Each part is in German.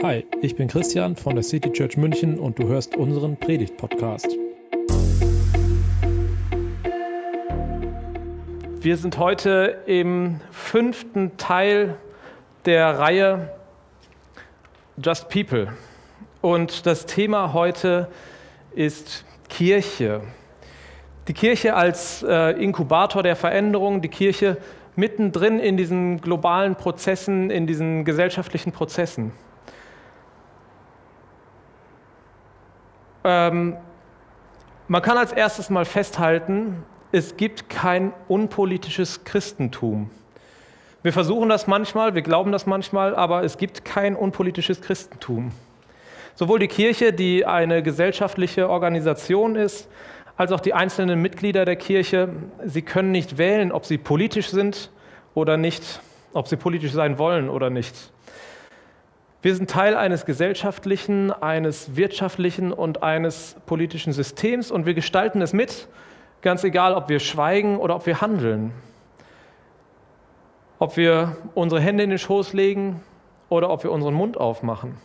Hi, ich bin Christian von der City Church München und du hörst unseren Predigt-Podcast. Wir sind heute im fünften Teil der Reihe Just People. Und das Thema heute ist Kirche. Die Kirche als äh, Inkubator der Veränderung, die Kirche mittendrin in diesen globalen Prozessen, in diesen gesellschaftlichen Prozessen. Ähm, man kann als erstes mal festhalten, es gibt kein unpolitisches Christentum. Wir versuchen das manchmal, wir glauben das manchmal, aber es gibt kein unpolitisches Christentum. Sowohl die Kirche, die eine gesellschaftliche Organisation ist, als auch die einzelnen Mitglieder der Kirche, sie können nicht wählen, ob sie politisch sind oder nicht, ob sie politisch sein wollen oder nicht. Wir sind Teil eines gesellschaftlichen, eines wirtschaftlichen und eines politischen Systems und wir gestalten es mit, ganz egal, ob wir schweigen oder ob wir handeln. Ob wir unsere Hände in den Schoß legen oder ob wir unseren Mund aufmachen.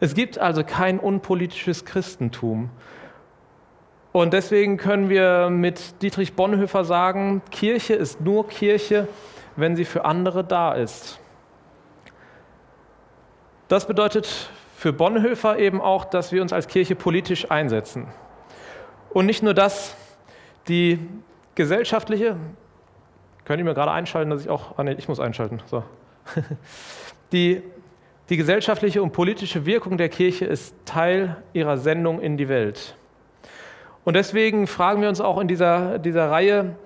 Es gibt also kein unpolitisches Christentum. Und deswegen können wir mit Dietrich Bonhoeffer sagen, Kirche ist nur Kirche, wenn sie für andere da ist. Das bedeutet für Bonhoeffer eben auch, dass wir uns als Kirche politisch einsetzen. Und nicht nur das, die gesellschaftliche, könnt ihr mir gerade einschalten, dass ich auch, ah nee, ich muss einschalten, so. Die, die gesellschaftliche und politische Wirkung der Kirche ist Teil ihrer Sendung in die Welt. Und deswegen fragen wir uns auch in dieser, dieser Reihe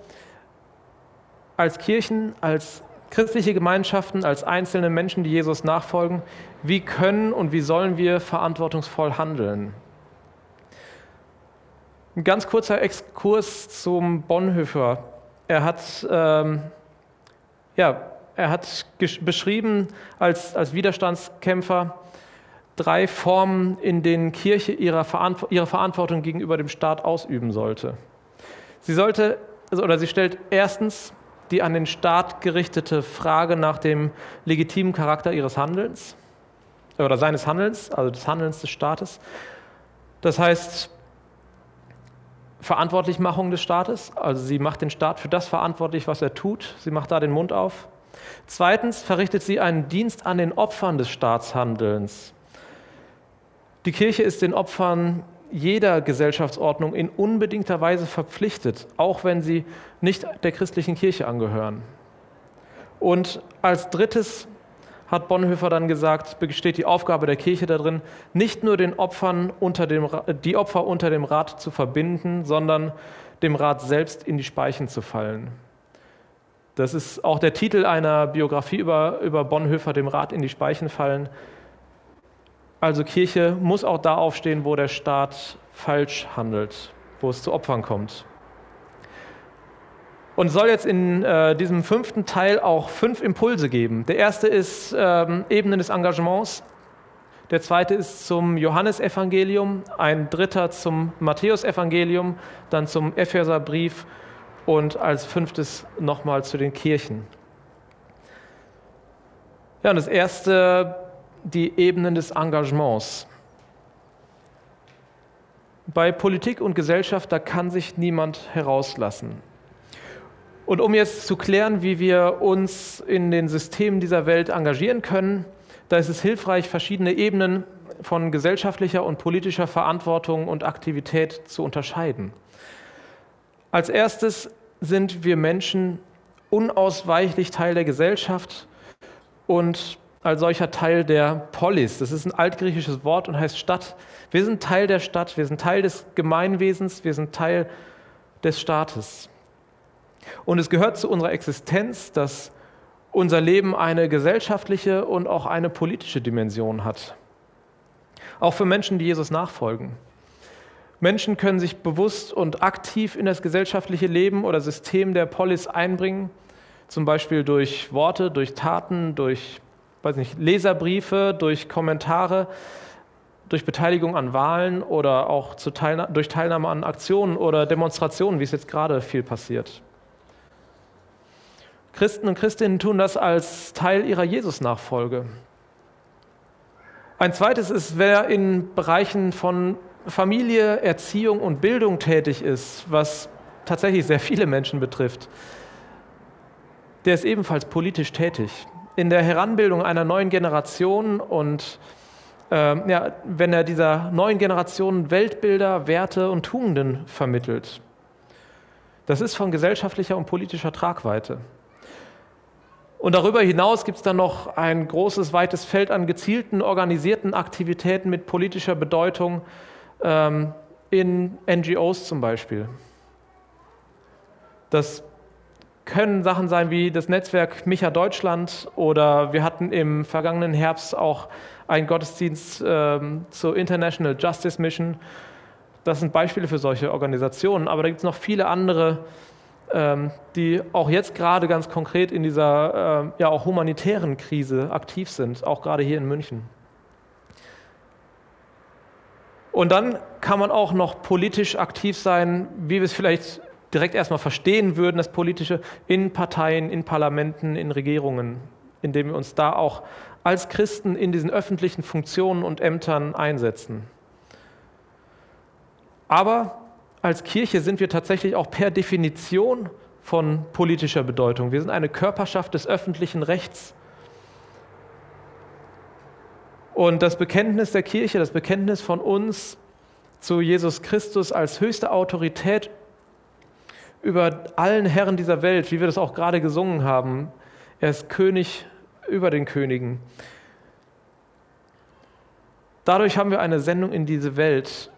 als Kirchen, als christliche Gemeinschaften, als einzelne Menschen, die Jesus nachfolgen, wie können und wie sollen wir verantwortungsvoll handeln? Ein ganz kurzer Exkurs zum Bonhoeffer. Er hat, ähm, ja, er hat beschrieben als, als Widerstandskämpfer drei Formen, in denen Kirche ihre, Verantw ihre Verantwortung gegenüber dem Staat ausüben sollte. Sie sollte, oder sie stellt erstens die an den Staat gerichtete Frage nach dem legitimen Charakter ihres Handelns oder seines Handelns, also des Handelns des Staates. Das heißt, Verantwortlichmachung des Staates, also sie macht den Staat für das verantwortlich, was er tut, sie macht da den Mund auf. Zweitens verrichtet sie einen Dienst an den Opfern des Staatshandelns. Die Kirche ist den Opfern jeder Gesellschaftsordnung in unbedingter Weise verpflichtet, auch wenn sie nicht der christlichen Kirche angehören. Und als drittes hat Bonhoeffer dann gesagt, besteht die Aufgabe der Kirche darin, nicht nur den Opfern unter dem, die Opfer unter dem Rat zu verbinden, sondern dem Rat selbst in die Speichen zu fallen. Das ist auch der Titel einer Biografie über, über Bonhoeffer, dem Rat in die Speichen fallen. Also Kirche muss auch da aufstehen, wo der Staat falsch handelt, wo es zu Opfern kommt. Und soll jetzt in äh, diesem fünften Teil auch fünf Impulse geben. Der erste ist ähm, Ebenen des Engagements, der zweite ist zum Johannesevangelium, ein dritter zum Matthäusevangelium, dann zum Epheserbrief und als fünftes nochmal zu den Kirchen. Ja, und das erste die Ebenen des Engagements. Bei Politik und Gesellschaft, da kann sich niemand herauslassen. Und um jetzt zu klären, wie wir uns in den Systemen dieser Welt engagieren können, da ist es hilfreich, verschiedene Ebenen von gesellschaftlicher und politischer Verantwortung und Aktivität zu unterscheiden. Als erstes sind wir Menschen unausweichlich Teil der Gesellschaft und als solcher Teil der Polis. Das ist ein altgriechisches Wort und heißt Stadt. Wir sind Teil der Stadt, wir sind Teil des Gemeinwesens, wir sind Teil des Staates. Und es gehört zu unserer Existenz, dass unser Leben eine gesellschaftliche und auch eine politische Dimension hat. Auch für Menschen, die Jesus nachfolgen. Menschen können sich bewusst und aktiv in das gesellschaftliche Leben oder System der Polis einbringen, zum Beispiel durch Worte, durch Taten, durch weiß nicht, Leserbriefe, durch Kommentare, durch Beteiligung an Wahlen oder auch Teilna durch Teilnahme an Aktionen oder Demonstrationen, wie es jetzt gerade viel passiert. Christen und Christinnen tun das als Teil ihrer Jesus-Nachfolge. Ein zweites ist, wer in Bereichen von Familie, Erziehung und Bildung tätig ist, was tatsächlich sehr viele Menschen betrifft, der ist ebenfalls politisch tätig. In der Heranbildung einer neuen Generation und äh, ja, wenn er dieser neuen Generation Weltbilder, Werte und Tugenden vermittelt. Das ist von gesellschaftlicher und politischer Tragweite. Und darüber hinaus gibt es dann noch ein großes, weites Feld an gezielten, organisierten Aktivitäten mit politischer Bedeutung ähm, in NGOs zum Beispiel. Das können Sachen sein wie das Netzwerk Micha Deutschland oder wir hatten im vergangenen Herbst auch einen Gottesdienst ähm, zur International Justice Mission. Das sind Beispiele für solche Organisationen, aber da gibt es noch viele andere ähm, die auch jetzt gerade ganz konkret in dieser äh, ja auch humanitären Krise aktiv sind, auch gerade hier in München. Und dann kann man auch noch politisch aktiv sein, wie wir es vielleicht direkt erstmal verstehen würden, das Politische in Parteien, in Parlamenten, in Regierungen, indem wir uns da auch als Christen in diesen öffentlichen Funktionen und Ämtern einsetzen. Aber als Kirche sind wir tatsächlich auch per Definition von politischer Bedeutung. Wir sind eine Körperschaft des öffentlichen Rechts. Und das Bekenntnis der Kirche, das Bekenntnis von uns zu Jesus Christus als höchste Autorität über allen Herren dieser Welt, wie wir das auch gerade gesungen haben, er ist König über den Königen. Dadurch haben wir eine Sendung in diese Welt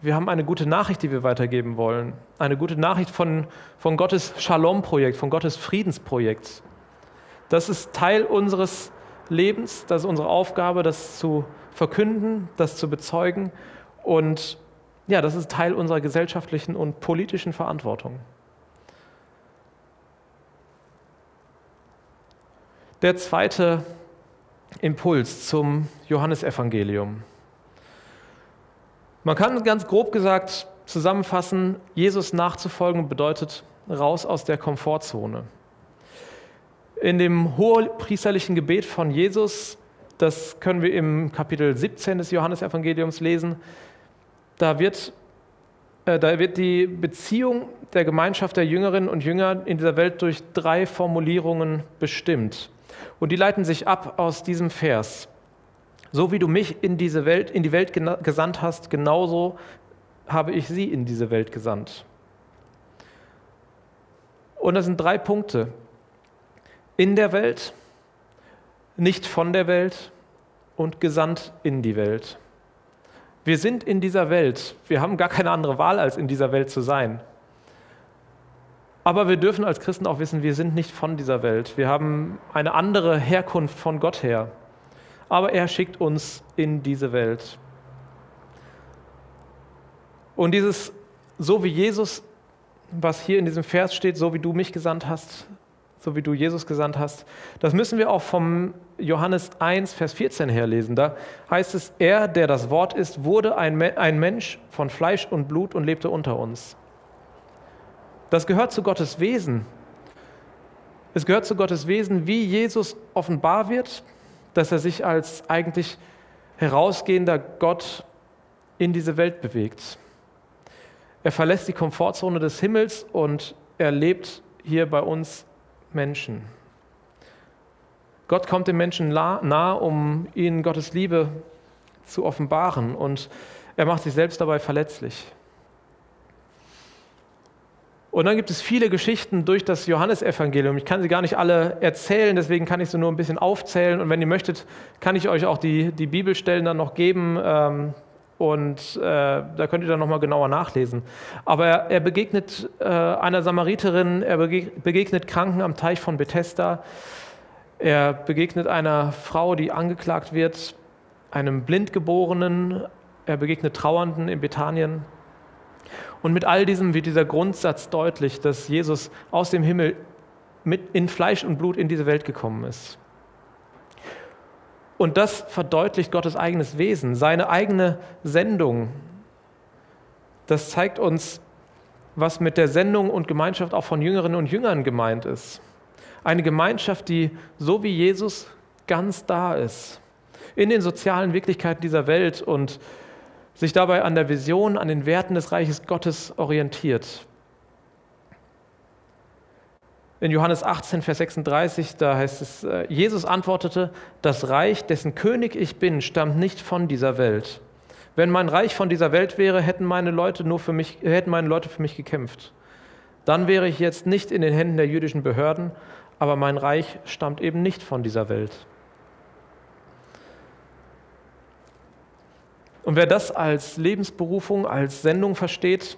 wir haben eine gute Nachricht, die wir weitergeben wollen. Eine gute Nachricht von, von Gottes Shalom-Projekt, von Gottes Friedensprojekt. Das ist Teil unseres Lebens, das ist unsere Aufgabe, das zu verkünden, das zu bezeugen. Und ja, das ist Teil unserer gesellschaftlichen und politischen Verantwortung. Der zweite Impuls zum Johannesevangelium. Man kann ganz grob gesagt zusammenfassen, Jesus nachzufolgen bedeutet raus aus der Komfortzone. In dem hohepriesterlichen Gebet von Jesus, das können wir im Kapitel 17 des Johannesevangeliums lesen, da wird, äh, da wird die Beziehung der Gemeinschaft der Jüngerinnen und Jünger in dieser Welt durch drei Formulierungen bestimmt. Und die leiten sich ab aus diesem Vers. So wie du mich in diese Welt, in die Welt gesandt hast, genauso habe ich sie in diese Welt gesandt. Und das sind drei Punkte. In der Welt, nicht von der Welt und gesandt in die Welt. Wir sind in dieser Welt. Wir haben gar keine andere Wahl, als in dieser Welt zu sein. Aber wir dürfen als Christen auch wissen, wir sind nicht von dieser Welt. Wir haben eine andere Herkunft von Gott her aber er schickt uns in diese Welt. Und dieses, so wie Jesus, was hier in diesem Vers steht, so wie du mich gesandt hast, so wie du Jesus gesandt hast, das müssen wir auch vom Johannes 1, Vers 14 her lesen. Da heißt es, er, der das Wort ist, wurde ein, ein Mensch von Fleisch und Blut und lebte unter uns. Das gehört zu Gottes Wesen. Es gehört zu Gottes Wesen, wie Jesus offenbar wird, dass er sich als eigentlich herausgehender Gott in diese Welt bewegt. Er verlässt die Komfortzone des Himmels und er lebt hier bei uns Menschen. Gott kommt den Menschen nahe, um ihnen Gottes Liebe zu offenbaren und er macht sich selbst dabei verletzlich. Und dann gibt es viele Geschichten durch das Johannesevangelium. Ich kann sie gar nicht alle erzählen, deswegen kann ich sie nur ein bisschen aufzählen. Und wenn ihr möchtet, kann ich euch auch die, die Bibelstellen dann noch geben. Ähm, und äh, da könnt ihr dann nochmal genauer nachlesen. Aber er, er begegnet äh, einer Samariterin, er begegnet Kranken am Teich von Bethesda. Er begegnet einer Frau, die angeklagt wird, einem Blindgeborenen. Er begegnet Trauernden in Bethanien. Und mit all diesem wird dieser Grundsatz deutlich, dass Jesus aus dem Himmel mit in Fleisch und Blut in diese Welt gekommen ist. Und das verdeutlicht Gottes eigenes Wesen, seine eigene Sendung. Das zeigt uns, was mit der Sendung und Gemeinschaft auch von Jüngerinnen und Jüngern gemeint ist. Eine Gemeinschaft, die so wie Jesus ganz da ist. in den sozialen Wirklichkeiten dieser Welt und sich dabei an der Vision, an den Werten des Reiches Gottes orientiert. In Johannes 18, Vers 36, da heißt es, äh, Jesus antwortete, das Reich, dessen König ich bin, stammt nicht von dieser Welt. Wenn mein Reich von dieser Welt wäre, hätten meine Leute nur für mich, hätten meine Leute für mich gekämpft. Dann wäre ich jetzt nicht in den Händen der jüdischen Behörden, aber mein Reich stammt eben nicht von dieser Welt. Und wer das als Lebensberufung, als Sendung versteht,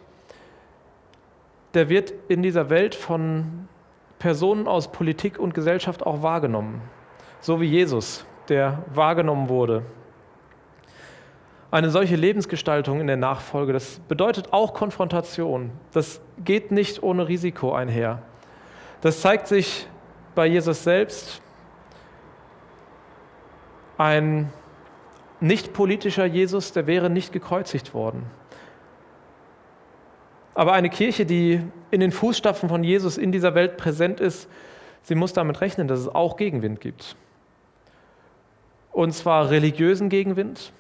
der wird in dieser Welt von Personen aus Politik und Gesellschaft auch wahrgenommen. So wie Jesus, der wahrgenommen wurde. Eine solche Lebensgestaltung in der Nachfolge, das bedeutet auch Konfrontation. Das geht nicht ohne Risiko einher. Das zeigt sich bei Jesus selbst. Ein nicht politischer Jesus, der wäre nicht gekreuzigt worden. Aber eine Kirche, die in den Fußstapfen von Jesus in dieser Welt präsent ist, sie muss damit rechnen, dass es auch Gegenwind gibt. Und zwar religiösen Gegenwind,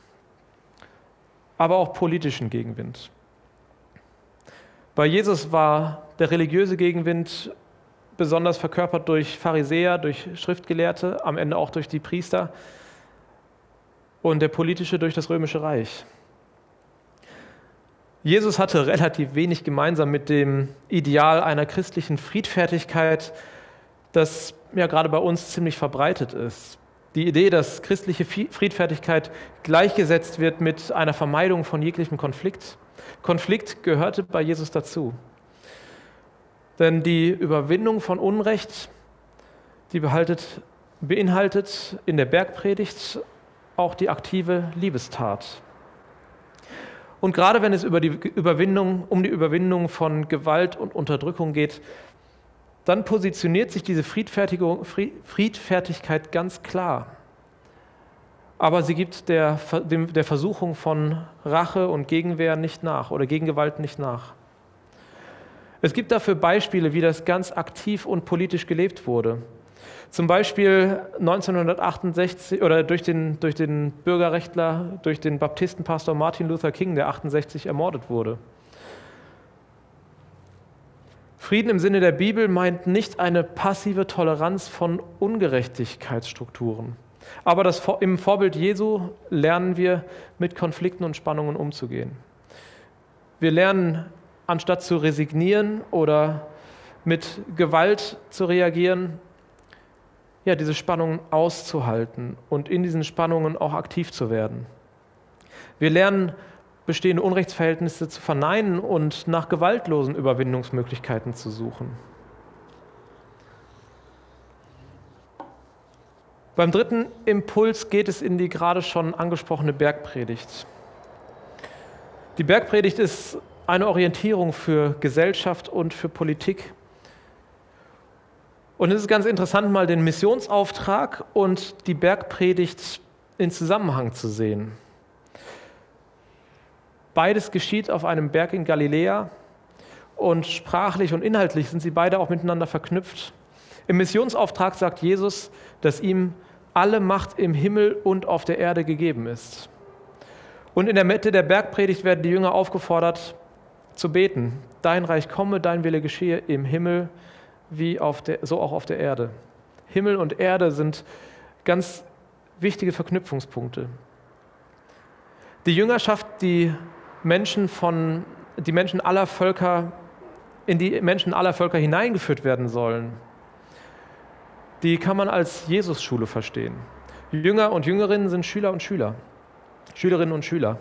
aber auch politischen Gegenwind. Bei Jesus war der religiöse Gegenwind besonders verkörpert durch Pharisäer, durch Schriftgelehrte, am Ende auch durch die Priester und der politische durch das römische Reich. Jesus hatte relativ wenig gemeinsam mit dem Ideal einer christlichen Friedfertigkeit, das ja gerade bei uns ziemlich verbreitet ist. Die Idee, dass christliche Friedfertigkeit gleichgesetzt wird mit einer Vermeidung von jeglichem Konflikt. Konflikt gehörte bei Jesus dazu. Denn die Überwindung von Unrecht, die behaltet, beinhaltet in der Bergpredigt auch die aktive Liebestat. Und gerade wenn es über die Überwindung, um die Überwindung von Gewalt und Unterdrückung geht, dann positioniert sich diese Friedfertigkeit ganz klar. Aber sie gibt der, der Versuchung von Rache und Gegenwehr nicht nach oder Gegengewalt nicht nach. Es gibt dafür Beispiele, wie das ganz aktiv und politisch gelebt wurde. Zum Beispiel 1968 oder durch den, durch den Bürgerrechtler, durch den Baptistenpastor Martin Luther King, der 68 ermordet wurde. Frieden im Sinne der Bibel meint nicht eine passive Toleranz von Ungerechtigkeitsstrukturen. Aber das, im Vorbild Jesu lernen wir, mit Konflikten und Spannungen umzugehen. Wir lernen, anstatt zu resignieren oder mit Gewalt zu reagieren, ja, diese Spannungen auszuhalten und in diesen Spannungen auch aktiv zu werden. Wir lernen, bestehende Unrechtsverhältnisse zu verneinen und nach gewaltlosen Überwindungsmöglichkeiten zu suchen. Beim dritten Impuls geht es in die gerade schon angesprochene Bergpredigt. Die Bergpredigt ist eine Orientierung für Gesellschaft und für Politik. Und es ist ganz interessant, mal den Missionsauftrag und die Bergpredigt in Zusammenhang zu sehen. Beides geschieht auf einem Berg in Galiläa und sprachlich und inhaltlich sind sie beide auch miteinander verknüpft. Im Missionsauftrag sagt Jesus, dass ihm alle Macht im Himmel und auf der Erde gegeben ist. Und in der Mitte der Bergpredigt werden die Jünger aufgefordert zu beten. Dein Reich komme, dein Wille geschehe im Himmel wie auf der, so auch auf der Erde. Himmel und Erde sind ganz wichtige Verknüpfungspunkte. Die Jüngerschaft, die Menschen von, die Menschen aller Völker, in die Menschen aller Völker hineingeführt werden sollen, die kann man als Jesus-Schule verstehen. Jünger und Jüngerinnen sind Schüler und Schüler, Schülerinnen und Schüler.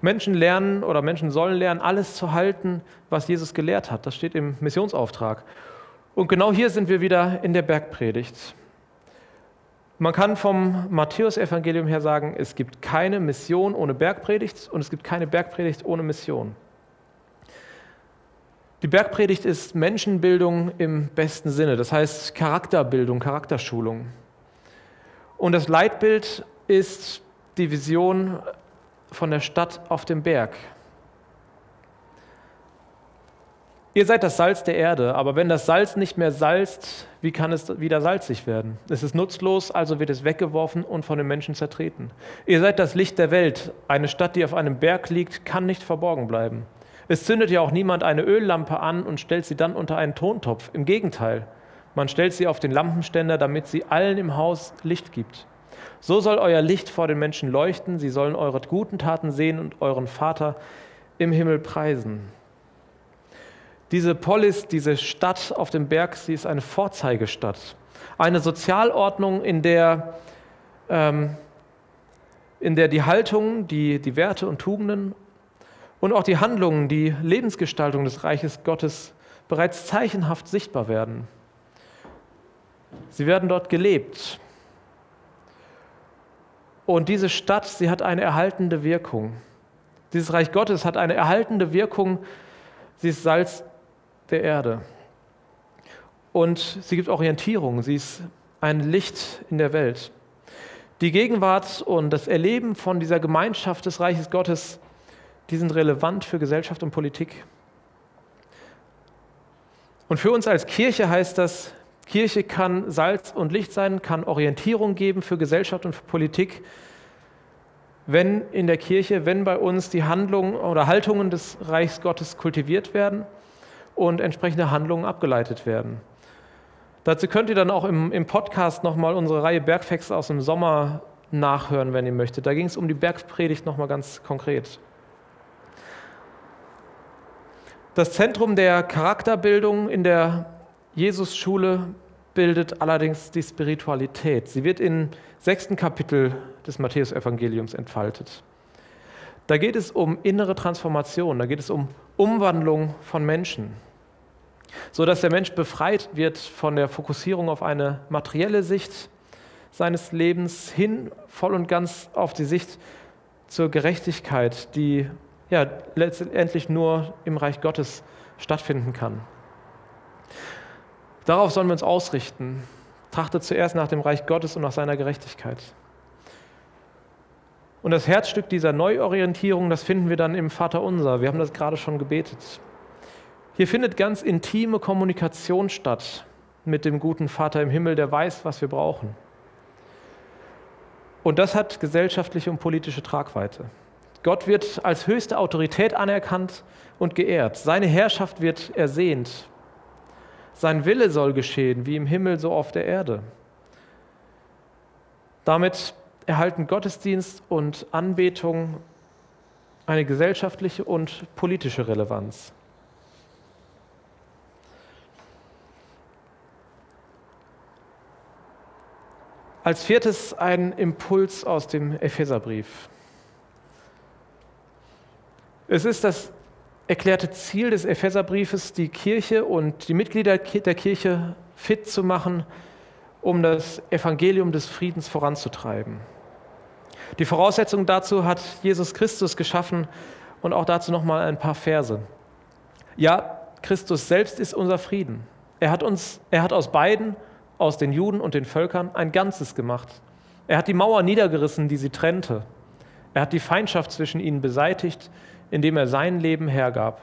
Menschen lernen oder Menschen sollen lernen, alles zu halten, was Jesus gelehrt hat. Das steht im Missionsauftrag. Und genau hier sind wir wieder in der Bergpredigt. Man kann vom Matthäusevangelium her sagen, es gibt keine Mission ohne Bergpredigt und es gibt keine Bergpredigt ohne Mission. Die Bergpredigt ist Menschenbildung im besten Sinne, das heißt Charakterbildung, Charakterschulung. Und das Leitbild ist die Vision von der Stadt auf dem Berg. Ihr seid das Salz der Erde, aber wenn das Salz nicht mehr salzt, wie kann es wieder salzig werden? Es ist nutzlos, also wird es weggeworfen und von den Menschen zertreten. Ihr seid das Licht der Welt. Eine Stadt, die auf einem Berg liegt, kann nicht verborgen bleiben. Es zündet ja auch niemand eine Öllampe an und stellt sie dann unter einen Tontopf. Im Gegenteil, man stellt sie auf den Lampenständer, damit sie allen im Haus Licht gibt. So soll euer Licht vor den Menschen leuchten, sie sollen eure guten Taten sehen und euren Vater im Himmel preisen. Diese Polis, diese Stadt auf dem Berg, sie ist eine Vorzeigestadt. Eine Sozialordnung, in der, ähm, in der die Haltung, die, die Werte und Tugenden und auch die Handlungen, die Lebensgestaltung des Reiches Gottes bereits zeichenhaft sichtbar werden. Sie werden dort gelebt. Und diese Stadt, sie hat eine erhaltende Wirkung. Dieses Reich Gottes hat eine erhaltende Wirkung. Sie ist Salz der Erde. Und sie gibt Orientierung, sie ist ein Licht in der Welt. Die Gegenwart und das Erleben von dieser Gemeinschaft des Reiches Gottes, die sind relevant für Gesellschaft und Politik. Und für uns als Kirche heißt das, Kirche kann Salz und Licht sein, kann Orientierung geben für Gesellschaft und für Politik, wenn in der Kirche, wenn bei uns die Handlungen oder Haltungen des Reichs Gottes kultiviert werden und entsprechende Handlungen abgeleitet werden. Dazu könnt ihr dann auch im, im Podcast nochmal unsere Reihe Bergfacts aus dem Sommer nachhören, wenn ihr möchtet. Da ging es um die Bergpredigt nochmal ganz konkret. Das Zentrum der Charakterbildung in der Jesus-Schule bildet allerdings die Spiritualität. Sie wird im sechsten Kapitel des Matthäusevangeliums entfaltet. Da geht es um innere Transformation, da geht es um Umwandlung von Menschen so dass der Mensch befreit wird von der Fokussierung auf eine materielle Sicht seines Lebens hin voll und ganz auf die Sicht zur Gerechtigkeit, die ja letztendlich nur im Reich Gottes stattfinden kann. Darauf sollen wir uns ausrichten. Trachtet zuerst nach dem Reich Gottes und nach seiner Gerechtigkeit. Und das Herzstück dieser Neuorientierung, das finden wir dann im Vater Unser. Wir haben das gerade schon gebetet. Hier findet ganz intime Kommunikation statt mit dem guten Vater im Himmel, der weiß, was wir brauchen. Und das hat gesellschaftliche und politische Tragweite. Gott wird als höchste Autorität anerkannt und geehrt. Seine Herrschaft wird ersehnt. Sein Wille soll geschehen, wie im Himmel so auf der Erde. Damit erhalten Gottesdienst und Anbetung eine gesellschaftliche und politische Relevanz. Als viertes ein Impuls aus dem Epheserbrief. Es ist das erklärte Ziel des Epheserbriefes, die Kirche und die Mitglieder der Kirche fit zu machen, um das Evangelium des Friedens voranzutreiben. Die Voraussetzung dazu hat Jesus Christus geschaffen und auch dazu noch mal ein paar Verse. Ja, Christus selbst ist unser Frieden. Er hat uns, er hat aus beiden aus den Juden und den Völkern ein Ganzes gemacht. Er hat die Mauer niedergerissen, die sie trennte. Er hat die Feindschaft zwischen ihnen beseitigt, indem er sein Leben hergab.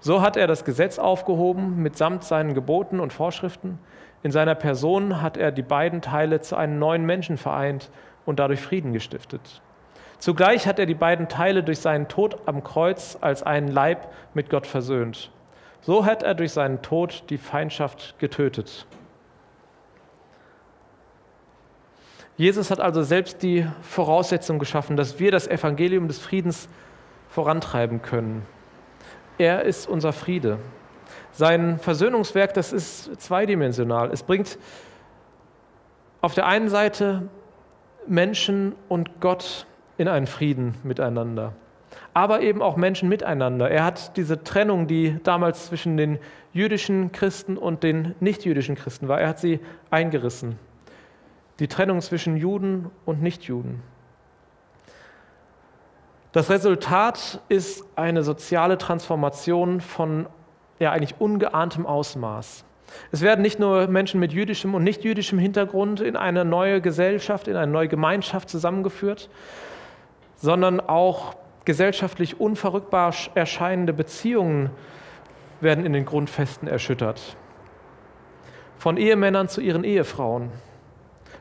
So hat er das Gesetz aufgehoben mitsamt seinen Geboten und Vorschriften. In seiner Person hat er die beiden Teile zu einem neuen Menschen vereint und dadurch Frieden gestiftet. Zugleich hat er die beiden Teile durch seinen Tod am Kreuz als einen Leib mit Gott versöhnt. So hat er durch seinen Tod die Feindschaft getötet. Jesus hat also selbst die Voraussetzung geschaffen, dass wir das Evangelium des Friedens vorantreiben können. Er ist unser Friede. Sein Versöhnungswerk, das ist zweidimensional. Es bringt auf der einen Seite Menschen und Gott in einen Frieden miteinander, aber eben auch Menschen miteinander. Er hat diese Trennung, die damals zwischen den jüdischen Christen und den nichtjüdischen Christen war, er hat sie eingerissen die Trennung zwischen Juden und Nichtjuden. Das Resultat ist eine soziale Transformation von ja, eigentlich ungeahntem Ausmaß. Es werden nicht nur Menschen mit jüdischem und nichtjüdischem Hintergrund in eine neue Gesellschaft, in eine neue Gemeinschaft zusammengeführt, sondern auch gesellschaftlich unverrückbar erscheinende Beziehungen werden in den Grundfesten erschüttert. Von Ehemännern zu ihren Ehefrauen,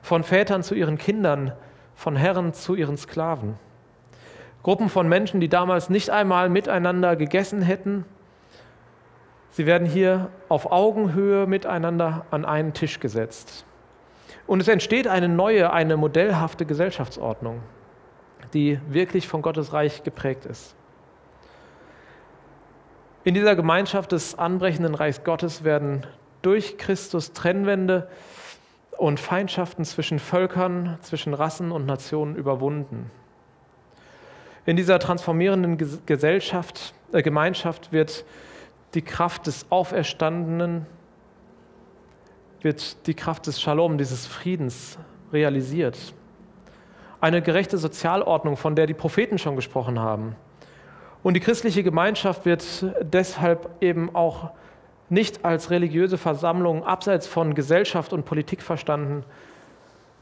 von Vätern zu ihren Kindern, von Herren zu ihren Sklaven. Gruppen von Menschen, die damals nicht einmal miteinander gegessen hätten, sie werden hier auf Augenhöhe miteinander an einen Tisch gesetzt. Und es entsteht eine neue, eine modellhafte Gesellschaftsordnung, die wirklich von Gottes Reich geprägt ist. In dieser Gemeinschaft des anbrechenden Reichs Gottes werden durch Christus Trennwände und Feindschaften zwischen Völkern, zwischen Rassen und Nationen überwunden. In dieser transformierenden Gesellschaft, äh, Gemeinschaft wird die Kraft des Auferstandenen, wird die Kraft des Shalom, dieses Friedens realisiert. Eine gerechte Sozialordnung, von der die Propheten schon gesprochen haben. Und die christliche Gemeinschaft wird deshalb eben auch nicht als religiöse Versammlung abseits von Gesellschaft und Politik verstanden,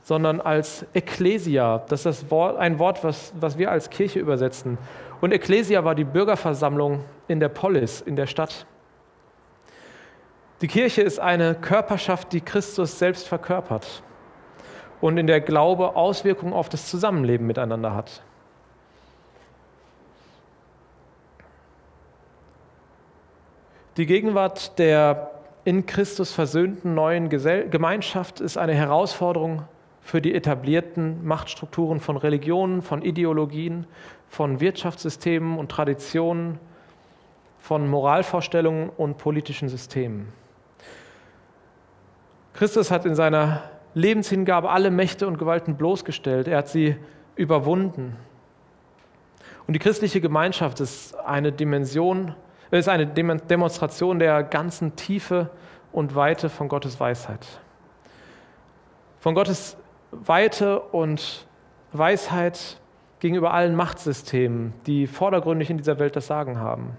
sondern als Ecclesia. Das ist das Wort, ein Wort, was, was wir als Kirche übersetzen. Und Ecclesia war die Bürgerversammlung in der Polis, in der Stadt. Die Kirche ist eine Körperschaft, die Christus selbst verkörpert und in der Glaube Auswirkungen auf das Zusammenleben miteinander hat. Die Gegenwart der in Christus versöhnten neuen Gemeinschaft ist eine Herausforderung für die etablierten Machtstrukturen von Religionen, von Ideologien, von Wirtschaftssystemen und Traditionen, von Moralvorstellungen und politischen Systemen. Christus hat in seiner Lebenshingabe alle Mächte und Gewalten bloßgestellt. Er hat sie überwunden. Und die christliche Gemeinschaft ist eine Dimension es ist eine Demonstration der ganzen Tiefe und Weite von Gottes Weisheit. Von Gottes Weite und Weisheit gegenüber allen Machtsystemen, die vordergründig in dieser Welt das Sagen haben.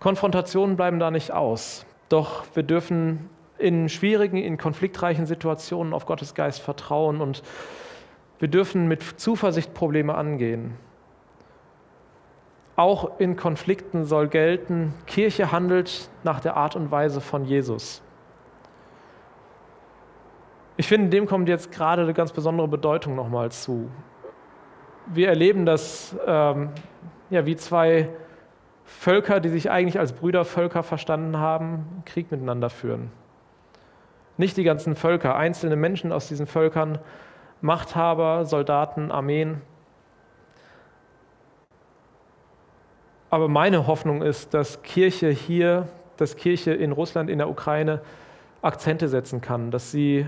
Konfrontationen bleiben da nicht aus, doch wir dürfen in schwierigen, in konfliktreichen Situationen auf Gottes Geist vertrauen und wir dürfen mit Zuversicht Probleme angehen. Auch in Konflikten soll gelten, Kirche handelt nach der Art und Weise von Jesus. Ich finde, dem kommt jetzt gerade eine ganz besondere Bedeutung nochmal zu. Wir erleben das ähm, ja, wie zwei Völker, die sich eigentlich als Brüdervölker verstanden haben, Krieg miteinander führen. Nicht die ganzen Völker, einzelne Menschen aus diesen Völkern, Machthaber, Soldaten, Armeen, Aber meine Hoffnung ist, dass Kirche hier, dass Kirche in Russland, in der Ukraine Akzente setzen kann, dass sie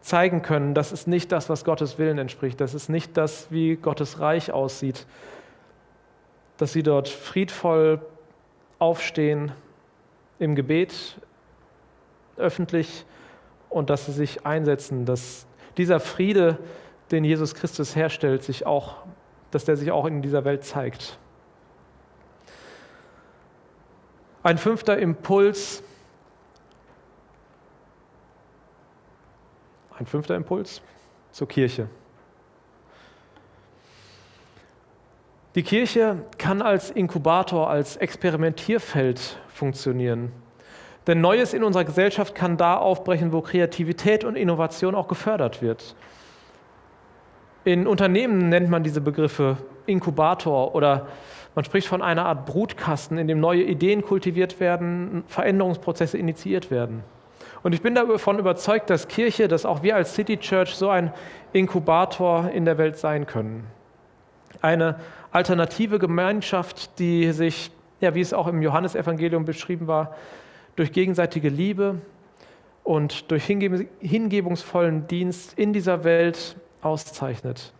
zeigen können, das ist nicht das, was Gottes Willen entspricht, das ist nicht das, wie Gottes Reich aussieht, dass sie dort friedvoll aufstehen im Gebet, öffentlich und dass sie sich einsetzen, dass dieser Friede, den Jesus Christus herstellt, sich auch, dass der sich auch in dieser Welt zeigt. Ein fünfter Impuls. Ein fünfter Impuls zur Kirche. Die Kirche kann als Inkubator, als Experimentierfeld funktionieren. Denn Neues in unserer Gesellschaft kann da aufbrechen, wo Kreativität und Innovation auch gefördert wird. In Unternehmen nennt man diese Begriffe Inkubator oder man spricht von einer Art Brutkasten, in dem neue Ideen kultiviert werden, Veränderungsprozesse initiiert werden. Und ich bin davon überzeugt, dass Kirche, dass auch wir als City Church so ein Inkubator in der Welt sein können. Eine alternative Gemeinschaft, die sich, ja, wie es auch im Johannesevangelium beschrieben war, durch gegenseitige Liebe und durch hingebungsvollen Dienst in dieser Welt auszeichnet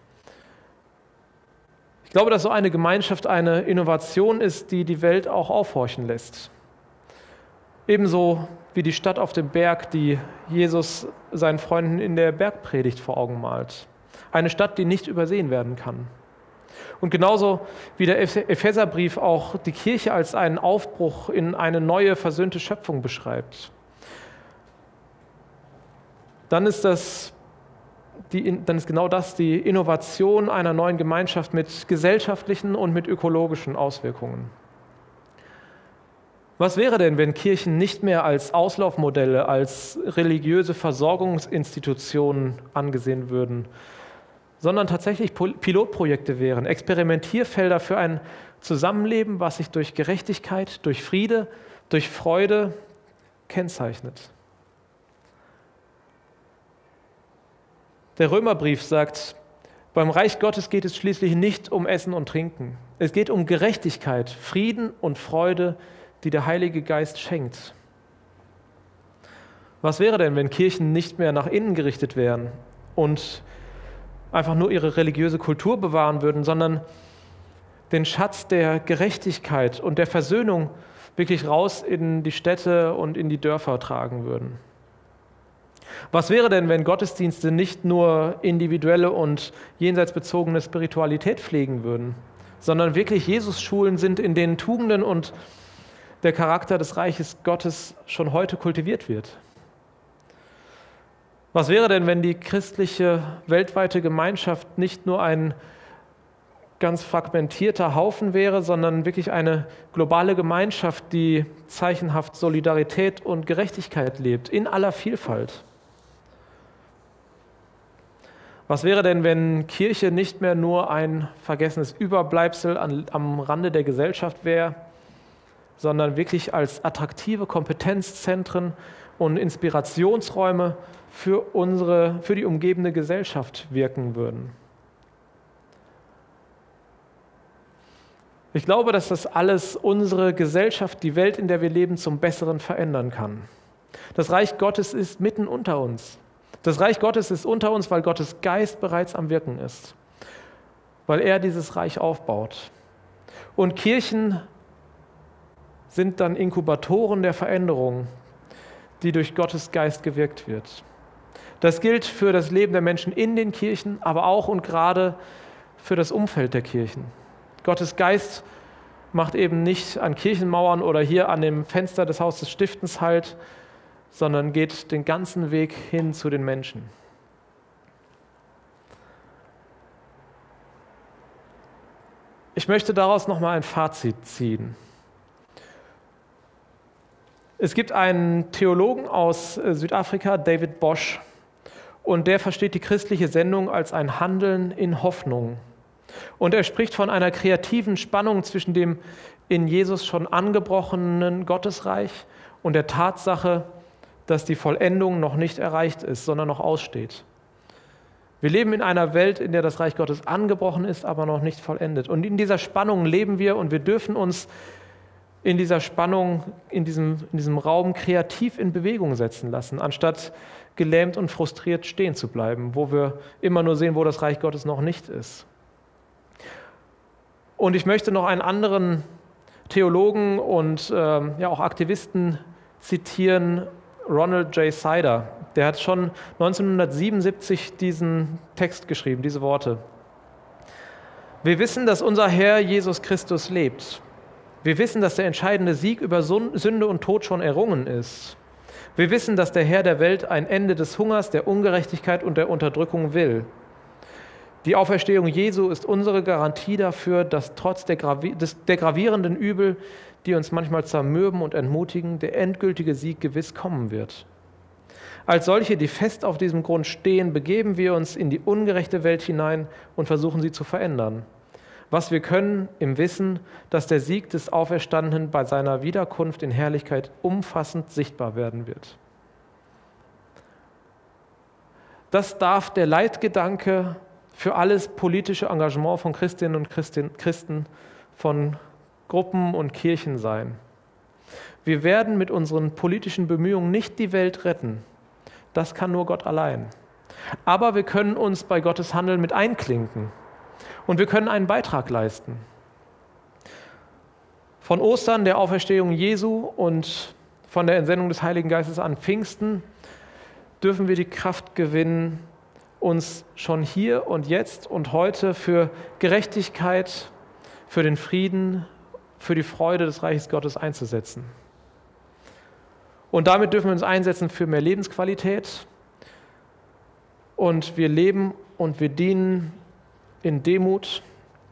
glaube, dass so eine Gemeinschaft eine Innovation ist, die die Welt auch aufhorchen lässt. Ebenso wie die Stadt auf dem Berg, die Jesus seinen Freunden in der Bergpredigt vor Augen malt. Eine Stadt, die nicht übersehen werden kann. Und genauso wie der Epheserbrief auch die Kirche als einen Aufbruch in eine neue, versöhnte Schöpfung beschreibt. Dann ist das die, dann ist genau das die Innovation einer neuen Gemeinschaft mit gesellschaftlichen und mit ökologischen Auswirkungen. Was wäre denn, wenn Kirchen nicht mehr als Auslaufmodelle, als religiöse Versorgungsinstitutionen angesehen würden, sondern tatsächlich Pilotprojekte wären, Experimentierfelder für ein Zusammenleben, was sich durch Gerechtigkeit, durch Friede, durch Freude kennzeichnet? Der Römerbrief sagt, beim Reich Gottes geht es schließlich nicht um Essen und Trinken. Es geht um Gerechtigkeit, Frieden und Freude, die der Heilige Geist schenkt. Was wäre denn, wenn Kirchen nicht mehr nach innen gerichtet wären und einfach nur ihre religiöse Kultur bewahren würden, sondern den Schatz der Gerechtigkeit und der Versöhnung wirklich raus in die Städte und in die Dörfer tragen würden? Was wäre denn, wenn Gottesdienste nicht nur individuelle und jenseitsbezogene Spiritualität pflegen würden, sondern wirklich Jesus-Schulen sind, in denen Tugenden und der Charakter des Reiches Gottes schon heute kultiviert wird? Was wäre denn, wenn die christliche weltweite Gemeinschaft nicht nur ein ganz fragmentierter Haufen wäre, sondern wirklich eine globale Gemeinschaft, die zeichenhaft Solidarität und Gerechtigkeit lebt, in aller Vielfalt? Was wäre denn, wenn Kirche nicht mehr nur ein vergessenes Überbleibsel an, am Rande der Gesellschaft wäre, sondern wirklich als attraktive Kompetenzzentren und Inspirationsräume für, unsere, für die umgebende Gesellschaft wirken würden? Ich glaube, dass das alles unsere Gesellschaft, die Welt, in der wir leben, zum Besseren verändern kann. Das Reich Gottes ist mitten unter uns. Das Reich Gottes ist unter uns, weil Gottes Geist bereits am Wirken ist, weil er dieses Reich aufbaut. Und Kirchen sind dann Inkubatoren der Veränderung, die durch Gottes Geist gewirkt wird. Das gilt für das Leben der Menschen in den Kirchen, aber auch und gerade für das Umfeld der Kirchen. Gottes Geist macht eben nicht an Kirchenmauern oder hier an dem Fenster des Hauses des Stiftens halt, sondern geht den ganzen Weg hin zu den Menschen. Ich möchte daraus nochmal ein Fazit ziehen. Es gibt einen Theologen aus äh, Südafrika, David Bosch, und der versteht die christliche Sendung als ein Handeln in Hoffnung. Und er spricht von einer kreativen Spannung zwischen dem in Jesus schon angebrochenen Gottesreich und der Tatsache, dass die Vollendung noch nicht erreicht ist, sondern noch aussteht. Wir leben in einer Welt, in der das Reich Gottes angebrochen ist, aber noch nicht vollendet. Und in dieser Spannung leben wir und wir dürfen uns in dieser Spannung, in diesem, in diesem Raum kreativ in Bewegung setzen lassen, anstatt gelähmt und frustriert stehen zu bleiben, wo wir immer nur sehen, wo das Reich Gottes noch nicht ist. Und ich möchte noch einen anderen Theologen und ähm, ja auch Aktivisten zitieren, Ronald J. Sider. Der hat schon 1977 diesen Text geschrieben, diese Worte. Wir wissen, dass unser Herr Jesus Christus lebt. Wir wissen, dass der entscheidende Sieg über Sünde und Tod schon errungen ist. Wir wissen, dass der Herr der Welt ein Ende des Hungers, der Ungerechtigkeit und der Unterdrückung will. Die Auferstehung Jesu ist unsere Garantie dafür, dass trotz der, gravi des, der gravierenden Übel, die uns manchmal zermürben und entmutigen, der endgültige Sieg gewiss kommen wird. Als solche, die fest auf diesem Grund stehen, begeben wir uns in die ungerechte Welt hinein und versuchen sie zu verändern. Was wir können im Wissen, dass der Sieg des Auferstandenen bei seiner Wiederkunft in Herrlichkeit umfassend sichtbar werden wird. Das darf der Leitgedanke für alles politische Engagement von Christinnen und Christen, von Gruppen und Kirchen sein. Wir werden mit unseren politischen Bemühungen nicht die Welt retten. Das kann nur Gott allein. Aber wir können uns bei Gottes Handeln mit einklinken und wir können einen Beitrag leisten. Von Ostern, der Auferstehung Jesu und von der Entsendung des Heiligen Geistes an Pfingsten dürfen wir die Kraft gewinnen, uns schon hier und jetzt und heute für Gerechtigkeit, für den Frieden, für die Freude des Reiches Gottes einzusetzen. Und damit dürfen wir uns einsetzen für mehr Lebensqualität. Und wir leben und wir dienen in Demut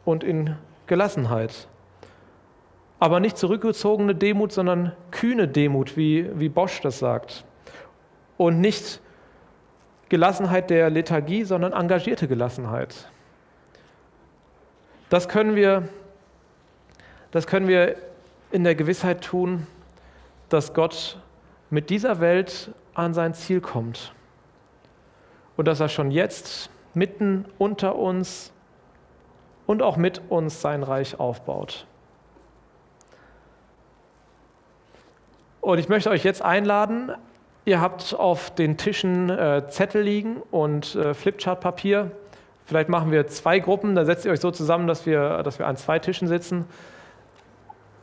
und in Gelassenheit. aber nicht zurückgezogene Demut, sondern kühne Demut, wie, wie Bosch das sagt. Und nicht Gelassenheit der Lethargie, sondern engagierte Gelassenheit. Das können wir, das können wir in der Gewissheit tun, dass Gott mit dieser Welt an sein Ziel kommt und dass er schon jetzt mitten unter uns und auch mit uns sein Reich aufbaut. Und ich möchte euch jetzt einladen, ihr habt auf den Tischen äh, Zettel liegen und äh, Flipchart-Papier. Vielleicht machen wir zwei Gruppen, dann setzt ihr euch so zusammen, dass wir, dass wir an zwei Tischen sitzen.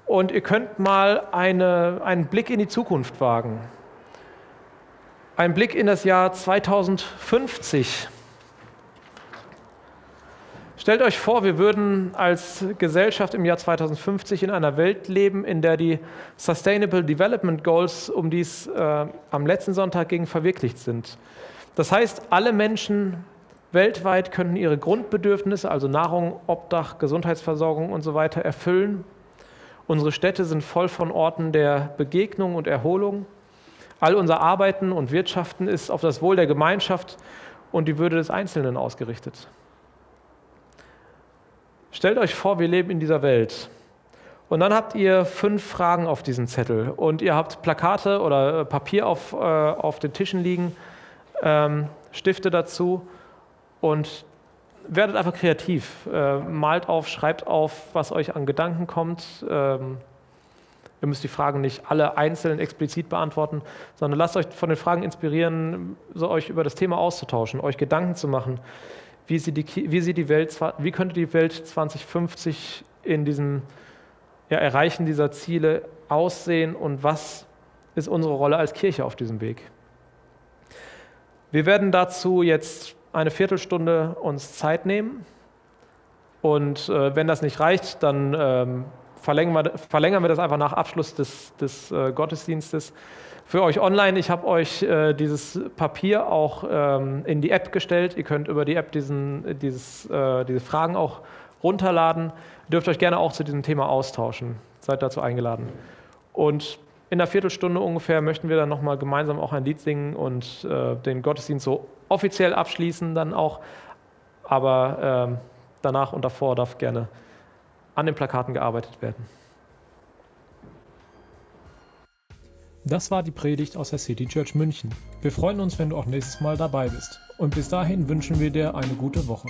Und ihr könnt mal eine, einen Blick in die Zukunft wagen. Ein Blick in das Jahr 2050. Stellt euch vor, wir würden als Gesellschaft im Jahr 2050 in einer Welt leben, in der die Sustainable Development Goals, um die es äh, am letzten Sonntag ging, verwirklicht sind. Das heißt, alle Menschen weltweit könnten ihre Grundbedürfnisse, also Nahrung, Obdach, Gesundheitsversorgung und so weiter, erfüllen. Unsere Städte sind voll von Orten der Begegnung und Erholung. All unser Arbeiten und Wirtschaften ist auf das Wohl der Gemeinschaft und die Würde des Einzelnen ausgerichtet. Stellt euch vor, wir leben in dieser Welt. Und dann habt ihr fünf Fragen auf diesem Zettel und ihr habt Plakate oder äh, Papier auf, äh, auf den Tischen liegen, ähm, Stifte dazu und werdet einfach kreativ. Äh, malt auf, schreibt auf, was euch an Gedanken kommt. Ähm, ihr müsst die Fragen nicht alle einzeln explizit beantworten, sondern lasst euch von den Fragen inspirieren, so euch über das Thema auszutauschen, euch Gedanken zu machen wie, sie die, wie, sie die Welt, wie könnte die Welt 2050 in diesem ja, Erreichen dieser Ziele aussehen und was ist unsere Rolle als Kirche auf diesem Weg. Wir werden dazu jetzt eine Viertelstunde uns Zeit nehmen und äh, wenn das nicht reicht, dann ähm, verlängern, wir, verlängern, wir, das einfach nach Abschluss des, des äh, Gottesdienstes für euch online. Ich habe euch äh, dieses Papier auch ähm, in die App gestellt. Ihr könnt über die App diesen, dieses, äh, diese Fragen auch runterladen. Ihr dürft euch gerne auch zu diesem Thema austauschen. Seid dazu eingeladen. Und in einer Viertelstunde ungefähr möchten wir dann nochmal gemeinsam auch ein Lied singen und äh, den Gottesdienst so offiziell abschließen dann auch. Aber ähm, danach und davor darf gerne an den Plakaten gearbeitet werden. Das war die Predigt aus der City Church München. Wir freuen uns, wenn du auch nächstes Mal dabei bist. Und bis dahin wünschen wir dir eine gute Woche.